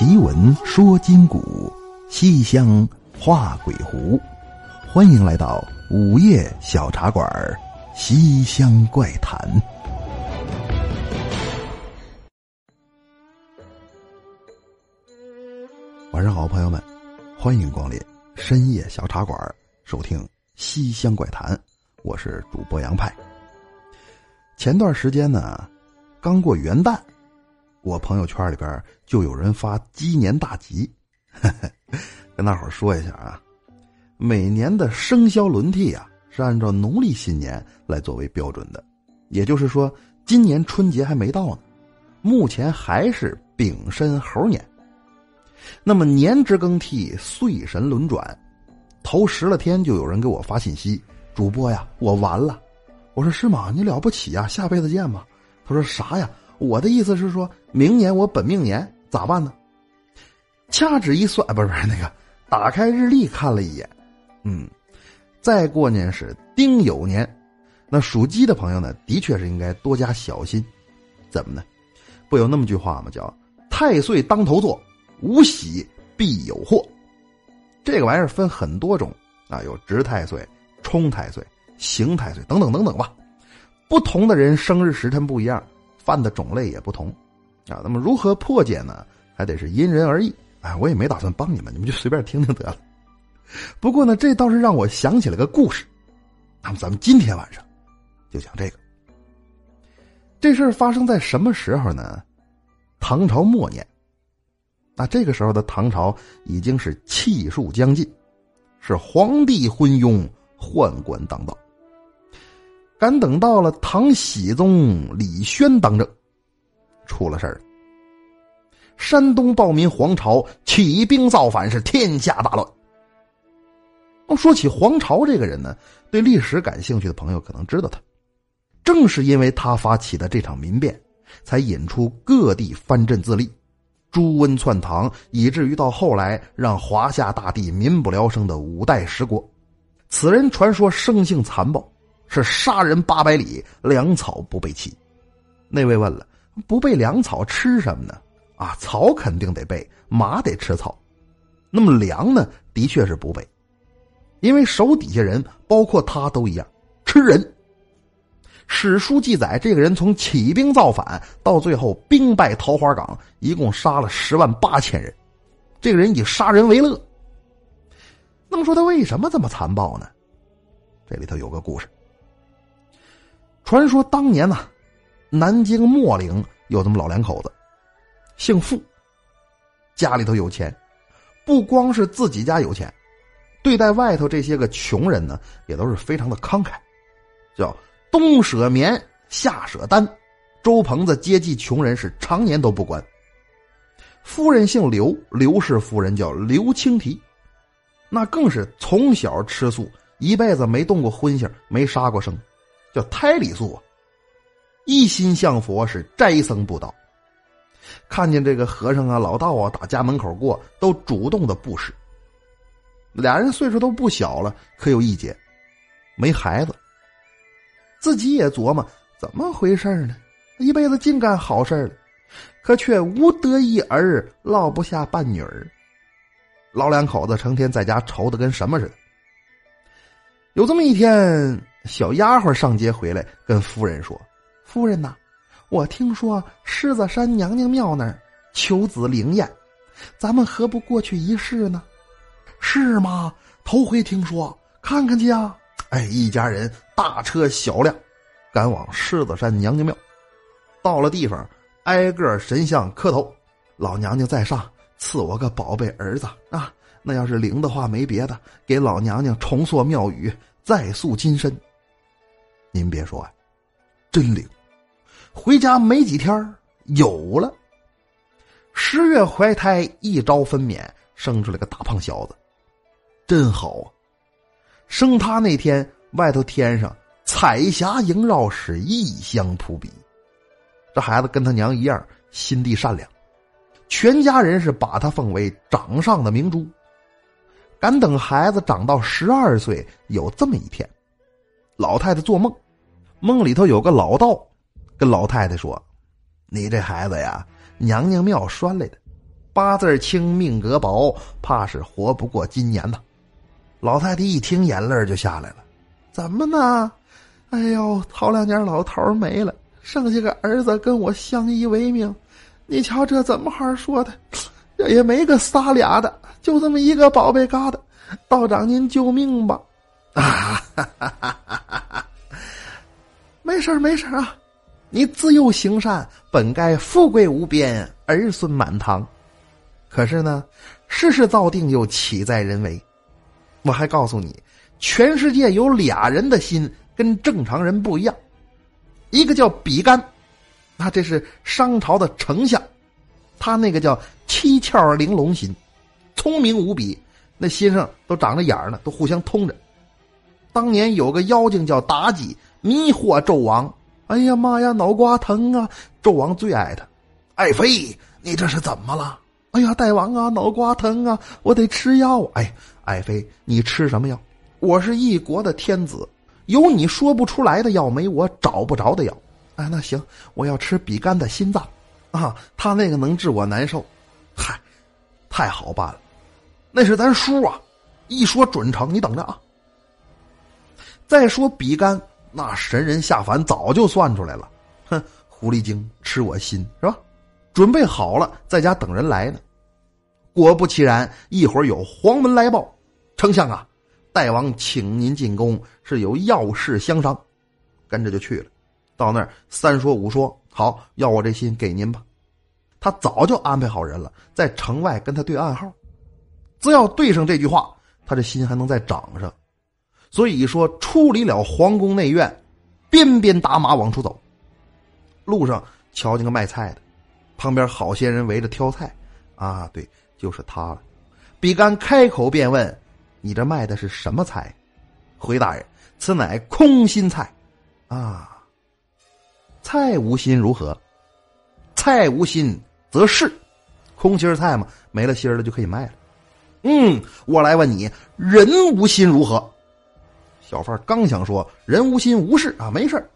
奇闻说今古，西厢画鬼狐。欢迎来到午夜小茶馆《西厢怪谈》。晚上好，朋友们，欢迎光临深夜小茶馆，收听《西厢怪谈》。我是主播杨派。前段时间呢，刚过元旦。我朋友圈里边就有人发鸡年大吉，跟大伙说一下啊，每年的生肖轮替啊是按照农历新年来作为标准的，也就是说今年春节还没到呢，目前还是丙申猴年。那么年之更替，岁神轮转，头十来天就有人给我发信息：“主播呀，我完了。”我说：“是吗？你了不起呀，下辈子见吧。”他说：“啥呀？”我的意思是说，明年我本命年咋办呢？掐指一算，不是不是那个，打开日历看了一眼，嗯，再过年是丁酉年，那属鸡的朋友呢，的确是应该多加小心。怎么呢？不有那么句话吗？叫“太岁当头坐，无喜必有祸”。这个玩意儿分很多种啊，有直太岁、冲太岁、刑太岁等等等等吧。不同的人生日时辰不一样。犯的种类也不同，啊，那么如何破解呢？还得是因人而异。哎，我也没打算帮你们，你们就随便听听得了。不过呢，这倒是让我想起了个故事。那么咱们今天晚上就讲这个。这事儿发生在什么时候呢？唐朝末年。那这个时候的唐朝已经是气数将尽，是皇帝昏庸，宦官当道。赶等到了唐僖宗李轩当政，出了事儿。山东暴民黄巢起兵造反，是天下大乱。说起黄巢这个人呢，对历史感兴趣的朋友可能知道他，正是因为他发起的这场民变，才引出各地藩镇自立，朱温篡唐，以至于到后来让华夏大地民不聊生的五代十国。此人传说生性残暴。是杀人八百里，粮草不备齐。那位问了，不备粮草吃什么呢？啊，草肯定得备，马得吃草。那么粮呢？的确是不备，因为手底下人，包括他都一样，吃人。史书记载，这个人从起兵造反到最后兵败桃花港，一共杀了十万八千人。这个人以杀人为乐。那么说他为什么这么残暴呢？这里头有个故事。传说当年呢，南京秣陵有这么老两口子，姓傅，家里头有钱，不光是自己家有钱，对待外头这些个穷人呢，也都是非常的慷慨，叫东舍棉，夏舍单，周棚子接济穷人是常年都不关。夫人姓刘，刘氏夫人叫刘青提，那更是从小吃素，一辈子没动过荤腥，没杀过生。叫胎里素啊，一心向佛，是斋僧布道。看见这个和尚啊、老道啊打家门口过，都主动的布施。俩人岁数都不小了，可有一节，没孩子。自己也琢磨怎么回事呢？一辈子净干好事了，可却无得一儿，落不下半女儿。老两口子成天在家愁的跟什么似的。有这么一天。小丫鬟上街回来，跟夫人说：“夫人呐，我听说狮子山娘娘庙那儿求子灵验，咱们何不过去一试呢？”“是吗？头回听说，看看去啊！”哎，一家人大车小辆，赶往狮子山娘娘庙。到了地方，挨个神像磕头：“老娘娘在上，赐我个宝贝儿子啊！那要是灵的话，没别的，给老娘娘重塑庙宇，再塑金身。”您别说啊，真灵！回家没几天有了。十月怀胎，一朝分娩，生出来个大胖小子，真好啊！生他那天，外头天上彩霞萦绕，是异香扑鼻。这孩子跟他娘一样，心地善良，全家人是把他奉为掌上的明珠。敢等孩子长到十二岁，有这么一天。老太太做梦，梦里头有个老道，跟老太太说：“你这孩子呀，娘娘庙拴来的，八字轻，命格薄，怕是活不过今年呐。老太太一听，眼泪就下来了。怎么呢？哎呦，头两年老头没了，剩下个儿子跟我相依为命。你瞧这怎么好说的？这也没个仨俩的，就这么一个宝贝疙瘩。道长您救命吧！啊，没事没事啊，你自幼行善，本该富贵无边，儿孙满堂。可是呢，世事造定，又岂在人为？我还告诉你，全世界有俩人的心跟正常人不一样，一个叫比干。他这是商朝的丞相，他那个叫七窍玲珑心，聪明无比，那心上都长着眼儿呢，都互相通着。当年有个妖精叫妲己，迷惑纣王。哎呀妈呀，脑瓜疼啊！纣王最爱他。爱妃，你这是怎么了？哎呀，大王啊，脑瓜疼啊，我得吃药。哎，爱妃，你吃什么药？我是一国的天子，有你说不出来的药，没我找不着的药。哎，那行，我要吃比干的心脏，啊，他那个能治我难受，嗨，太好办了，那是咱叔啊，一说准成，你等着啊。再说比干，那神人下凡早就算出来了，哼，狐狸精吃我心是吧？准备好了，在家等人来呢。果不其然，一会儿有黄门来报，丞相啊，大王请您进宫，是有要事相商，跟着就去了。到那儿三说五说好，要我这心给您吧。他早就安排好人了，在城外跟他对暗号，只要对上这句话，他这心还能再长上。所以说，出离了皇宫内院，鞭鞭打马往出走。路上瞧见个卖菜的，旁边好些人围着挑菜。啊，对，就是他了。比干开口便问：“你这卖的是什么菜？”回大人：“此乃空心菜。”啊。菜无心如何？菜无心则是空心菜嘛，没了心了就可以卖了。嗯，我来问你，人无心如何？小贩刚想说人无心无事啊，没事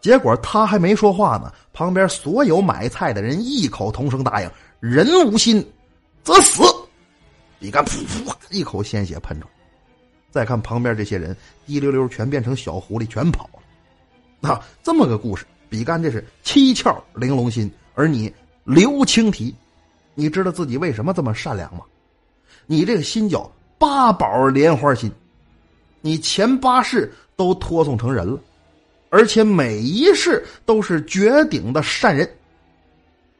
结果他还没说话呢，旁边所有买菜的人异口同声答应：人无心则死。比干噗噗一口鲜血喷出来，再看旁边这些人，滴溜溜全变成小狐狸，全跑了。啊，这么个故事。比干这是七窍玲珑心，而你刘青提，你知道自己为什么这么善良吗？你这个心叫八宝莲花心，你前八世都托送成人了，而且每一世都是绝顶的善人。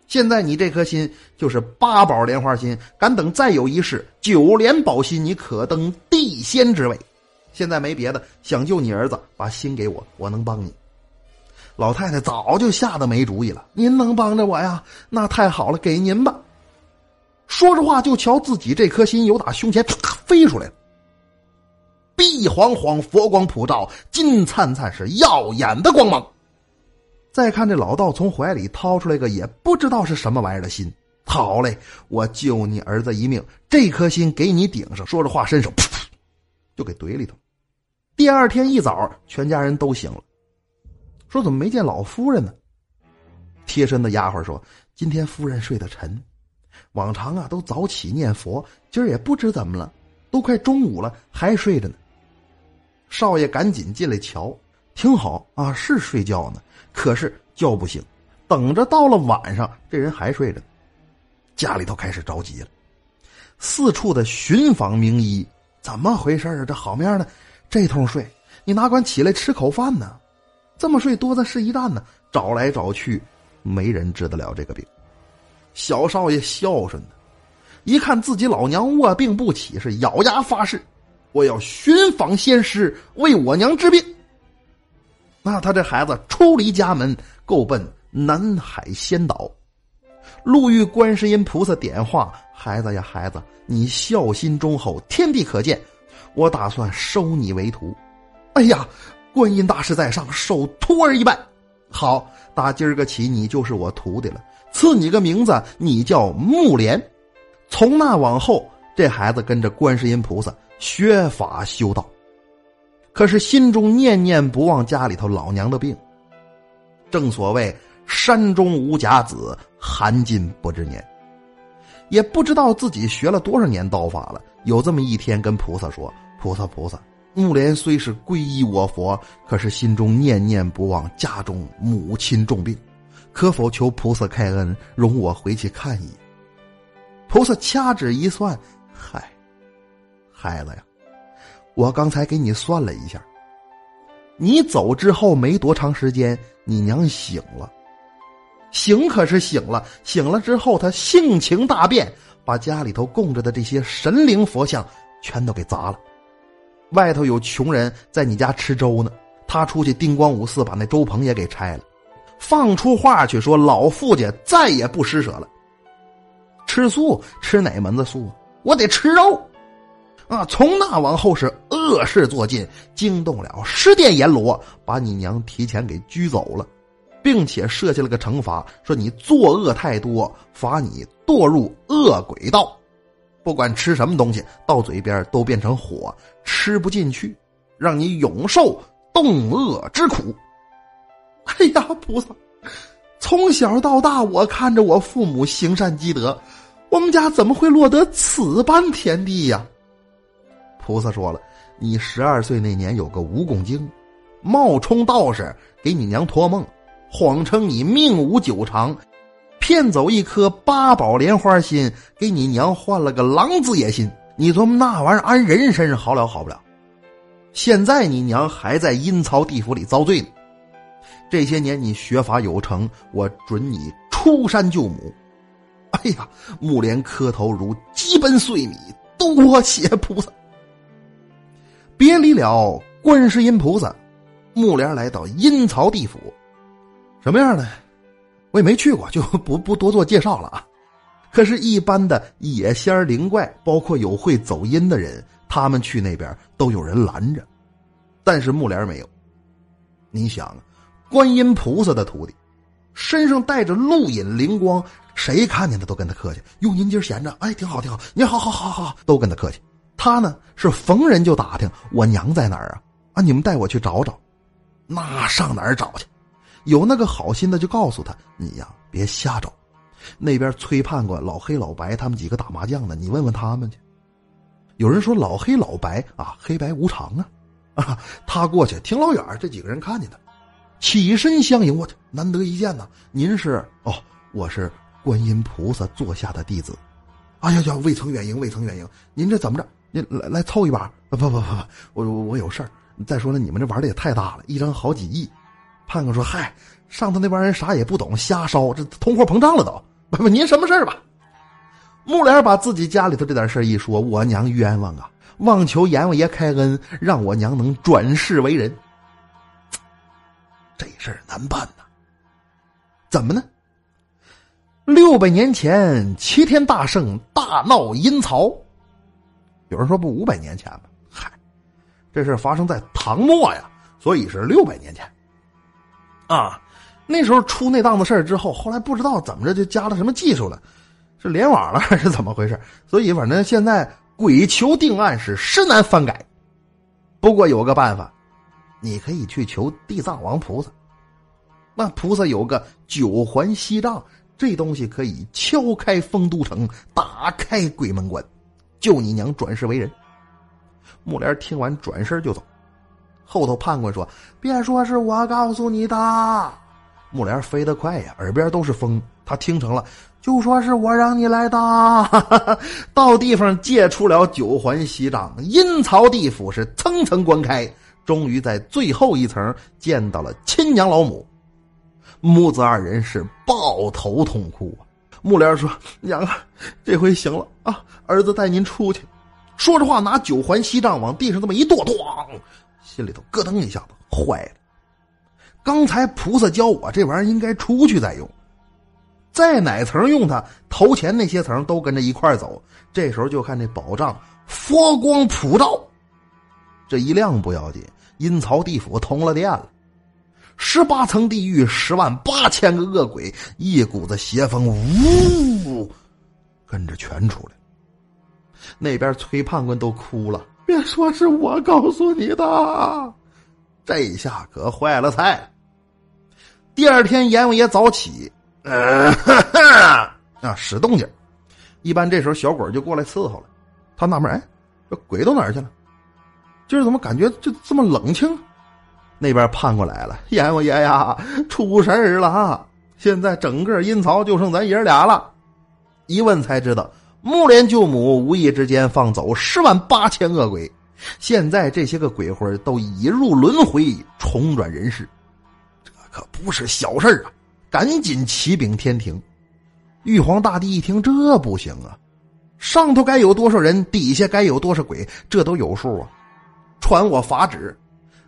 现在你这颗心就是八宝莲花心，敢等再有一世九莲宝心，你可登地仙之位。现在没别的，想救你儿子，把心给我，我能帮你。老太太早就吓得没主意了。您能帮着我呀？那太好了，给您吧。说着话，就瞧自己这颗心由打胸前飞出来了，碧晃晃，佛光普照，金灿灿，是耀眼的光芒。再看这老道从怀里掏出来个也不知道是什么玩意儿的心，好嘞，我救你儿子一命，这颗心给你顶上。说着话，伸手噗噗就给怼里头。第二天一早，全家人都醒了。说怎么没见老夫人呢？贴身的丫鬟说：“今天夫人睡得沉，往常啊都早起念佛，今儿也不知怎么了，都快中午了还睡着呢。”少爷赶紧进来瞧，挺好啊，是睡觉呢，可是叫不醒，等着到了晚上，这人还睡着。家里头开始着急了，四处的寻访名医，怎么回事啊？这好面的，这通睡，你哪管起来吃口饭呢？这么睡多的是一担呢，找来找去，没人治得了这个病。小少爷孝顺的，一看自己老娘卧病不起，是咬牙发誓：我要寻访仙师为我娘治病。那他这孩子出离家门，够奔南海仙岛，路遇观世音菩萨点化：孩子呀，孩子，你孝心忠厚，天地可见，我打算收你为徒。哎呀！观音大士在上，受徒儿一拜。好，打今儿个起，你就是我徒弟了。赐你个名字，你叫木莲。从那往后，这孩子跟着观世音菩萨学法修道，可是心中念念不忘家里头老娘的病。正所谓山中无甲子，寒尽不知年。也不知道自己学了多少年刀法了。有这么一天，跟菩萨说：“菩萨，菩萨，木莲虽是皈依我佛，可是心中念念不忘家中母亲重病，可否求菩萨开恩，容我回去看一眼？”菩萨掐指一算，嗨，孩子呀，我刚才给你算了一下，你走之后没多长时间，你娘醒了。醒可是醒了，醒了之后，他性情大变，把家里头供着的这些神灵佛像全都给砸了。外头有穷人在你家吃粥呢，他出去叮咣五四把那粥棚也给拆了，放出话去说老傅家再也不施舍了。吃素吃哪门子素啊？我得吃肉，啊！从那往后是恶事做尽，惊动了十殿阎罗，把你娘提前给拘走了。并且设下了个惩罚，说你作恶太多，罚你堕入恶鬼道，不管吃什么东西，到嘴边都变成火，吃不进去，让你永受冻饿之苦。哎呀，菩萨，从小到大，我看着我父母行善积德，我们家怎么会落得此般田地呀？菩萨说了，你十二岁那年有个蜈蚣精，冒充道士给你娘托梦。谎称你命无久长，骗走一颗八宝莲花心，给你娘换了个狼子野心。你琢磨那玩意儿安人身上好了好不了？现在你娘还在阴曹地府里遭罪呢。这些年你学法有成，我准你出山救母。哎呀，木莲磕头如鸡奔碎米，多谢菩萨。别离了观世音菩萨，木莲来到阴曹地府。什么样的？我也没去过，就不不多做介绍了啊。可是，一般的野仙灵怪，包括有会走阴的人，他们去那边都有人拦着，但是木莲没有。你想，观音菩萨的徒弟，身上带着露隐灵光，谁看见他都跟他客气。哟，您今儿闲着？哎，挺好，挺好。您好好好好，都跟他客气。他呢，是逢人就打听我娘在哪儿啊？啊，你们带我去找找。那上哪儿找去？有那个好心的就告诉他：“你呀，别瞎找，那边崔判官、老黑、老白他们几个打麻将呢，你问问他们去。”有人说：“老黑、老白啊，黑白无常啊！”啊，他过去挺老远，这几个人看见他，起身相迎。我去，难得一见呐！您是？哦，我是观音菩萨座下的弟子。哎呀呀，未曾远迎，未曾远迎。您这怎么着？您来来凑一把？不不不不，我我有事儿。再说了，你们这玩的也太大了，一张好几亿。判官说：“嗨，上头那帮人啥也不懂，瞎烧，这通货膨胀了都。问问您什么事儿吧？”木莲把自己家里头这点事一说，我娘冤枉啊！望求阎王爷开恩，让我娘能转世为人。这事儿难办呐。怎么呢？六百年前，齐天大圣大闹阴曹。有人说不五百年前吗？嗨，这事发生在唐末呀，所以是六百年前。啊，那时候出那档子事儿之后，后来不知道怎么着就加了什么技术了，是联网了还是怎么回事？所以反正现在鬼求定案是实难翻改。不过有个办法，你可以去求地藏王菩萨。那菩萨有个九环锡杖，这东西可以敲开丰都城，打开鬼门关，救你娘转世为人。木莲听完转身就走。后头判官说：“别说是我告诉你的。”木莲飞得快呀，耳边都是风，他听成了，就说是我让你来的。到地方借出了九环锡杖，阴曹地府是层层关开，终于在最后一层见到了亲娘老母，母子二人是抱头痛哭啊。木莲说：“娘啊，这回行了啊，儿子带您出去。”说着话，拿九环锡杖往地上这么一跺，咣。心里头咯噔一下子，坏了！刚才菩萨教我这玩意儿应该出去再用，在哪层用它？头前那些层都跟着一块走。这时候就看这宝杖佛光普照，这一亮不要紧，阴曹地府通了电了，十八层地狱，十万八千个恶鬼，一股子邪风呜，跟着全出来。那边崔判官都哭了。别说是我告诉你的，这下可坏了菜。第二天阎王爷早起，啊，使动静，一般这时候小鬼就过来伺候了。他纳闷，哎，这鬼都哪儿去了？今儿怎么感觉就这么冷清？那边盼过来了，阎王爷呀，出事儿了！现在整个阴曹就剩咱爷俩了。一问才知道，木莲舅母无意之间放走十万八千恶鬼，现在这些个鬼魂都已入轮回，重转人世。这可不是小事啊！赶紧启禀天庭。玉皇大帝一听，这不行啊！上头该有多少人，底下该有多少鬼，这都有数啊！传我法旨，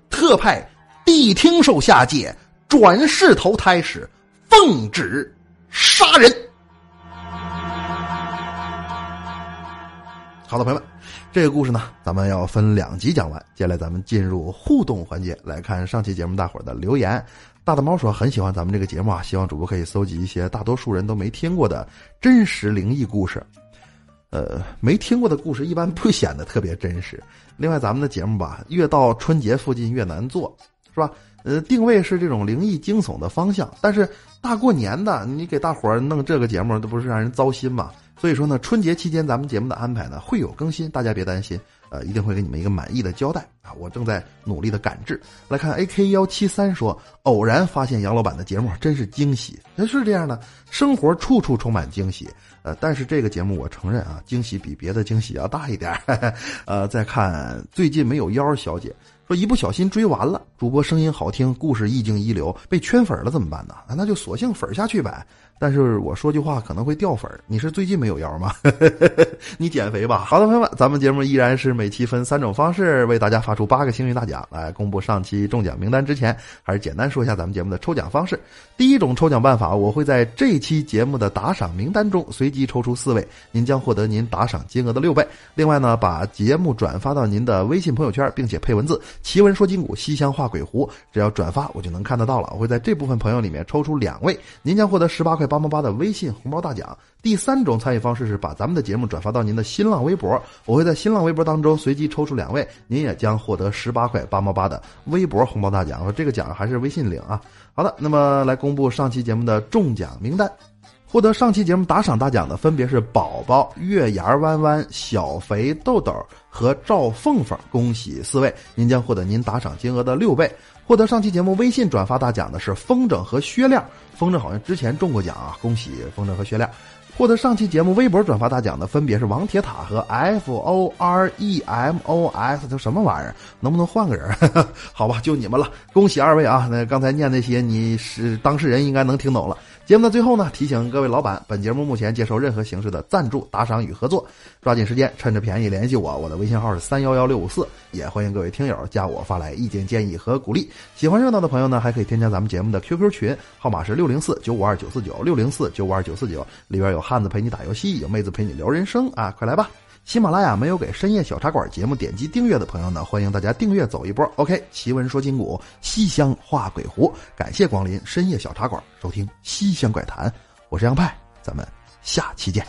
特派谛听兽下界转世投胎时，奉旨杀人。好的，朋友们，这个故事呢，咱们要分两集讲完。接下来咱们进入互动环节，来看上期节目大伙的留言。大大猫说很喜欢咱们这个节目啊，希望主播可以搜集一些大多数人都没听过的真实灵异故事。呃，没听过的故事一般不显得特别真实。另外，咱们的节目吧，越到春节附近越难做，是吧？呃，定位是这种灵异惊悚的方向，但是大过年的，你给大伙儿弄这个节目，这不是让人糟心吗？所以说呢，春节期间咱们节目的安排呢会有更新，大家别担心。呃，一定会给你们一个满意的交代啊！我正在努力的赶制。来看 A K 幺七三说，偶然发现杨老板的节目，真是惊喜。那是这样的，生活处处充满惊喜。呃，但是这个节目我承认啊，惊喜比别的惊喜要大一点。呃，再看最近没有妖小姐说，一不小心追完了，主播声音好听，故事意境一流，被圈粉了怎么办呢？那就索性粉下去呗。但是我说句话可能会掉粉你是最近没有腰吗？你减肥吧。好的，朋友们，咱们节目依然是每期分三种方式为大家发出八个幸运大奖。来公布上期中奖名单之前，还是简单说一下咱们节目的抽奖方式。第一种抽奖办法，我会在这期节目的打赏名单中随机抽出四位，您将获得您打赏金额的六倍。另外呢，把节目转发到您的微信朋友圈，并且配文字“奇闻说金谷，西厢画鬼狐”，只要转发我就能看得到了。我会在这部分朋友里面抽出两位，您将获得十八块。八毛八的微信红包大奖。第三种参与方式是把咱们的节目转发到您的新浪微博，我会在新浪微博当中随机抽出两位，您也将获得十八块八毛八的微博红包大奖。这个奖还是微信领啊。好的，那么来公布上期节目的中奖名单，获得上期节目打赏大奖的分别是宝宝、月牙弯弯、小肥豆豆和赵凤凤，恭喜四位，您将获得您打赏金额的六倍。获得上期节目微信转发大奖的是风筝和薛亮，风筝好像之前中过奖啊，恭喜风筝和薛亮。获得上期节目微博转发大奖的分别是王铁塔和 F O R E M O S，这什么玩意儿？能不能换个人？好吧，就你们了，恭喜二位啊！那刚才念那些，你是当事人应该能听懂了。节目的最后呢，提醒各位老板，本节目目前接受任何形式的赞助、打赏与合作，抓紧时间，趁着便宜联系我，我的微信号是三幺幺六五四，也欢迎各位听友加我发来意见建议和鼓励。喜欢热闹的朋友呢，还可以添加咱们节目的 QQ 群，号码是六零四九五二九四九六零四九五二九四九，里边有汉子陪你打游戏，有妹子陪你聊人生啊，快来吧！喜马拉雅没有给深夜小茶馆节目点击订阅的朋友呢，欢迎大家订阅走一波。OK，奇闻说金谷，西厢画鬼狐，感谢光临深夜小茶馆，收听西厢怪谈，我是杨派，咱们下期见。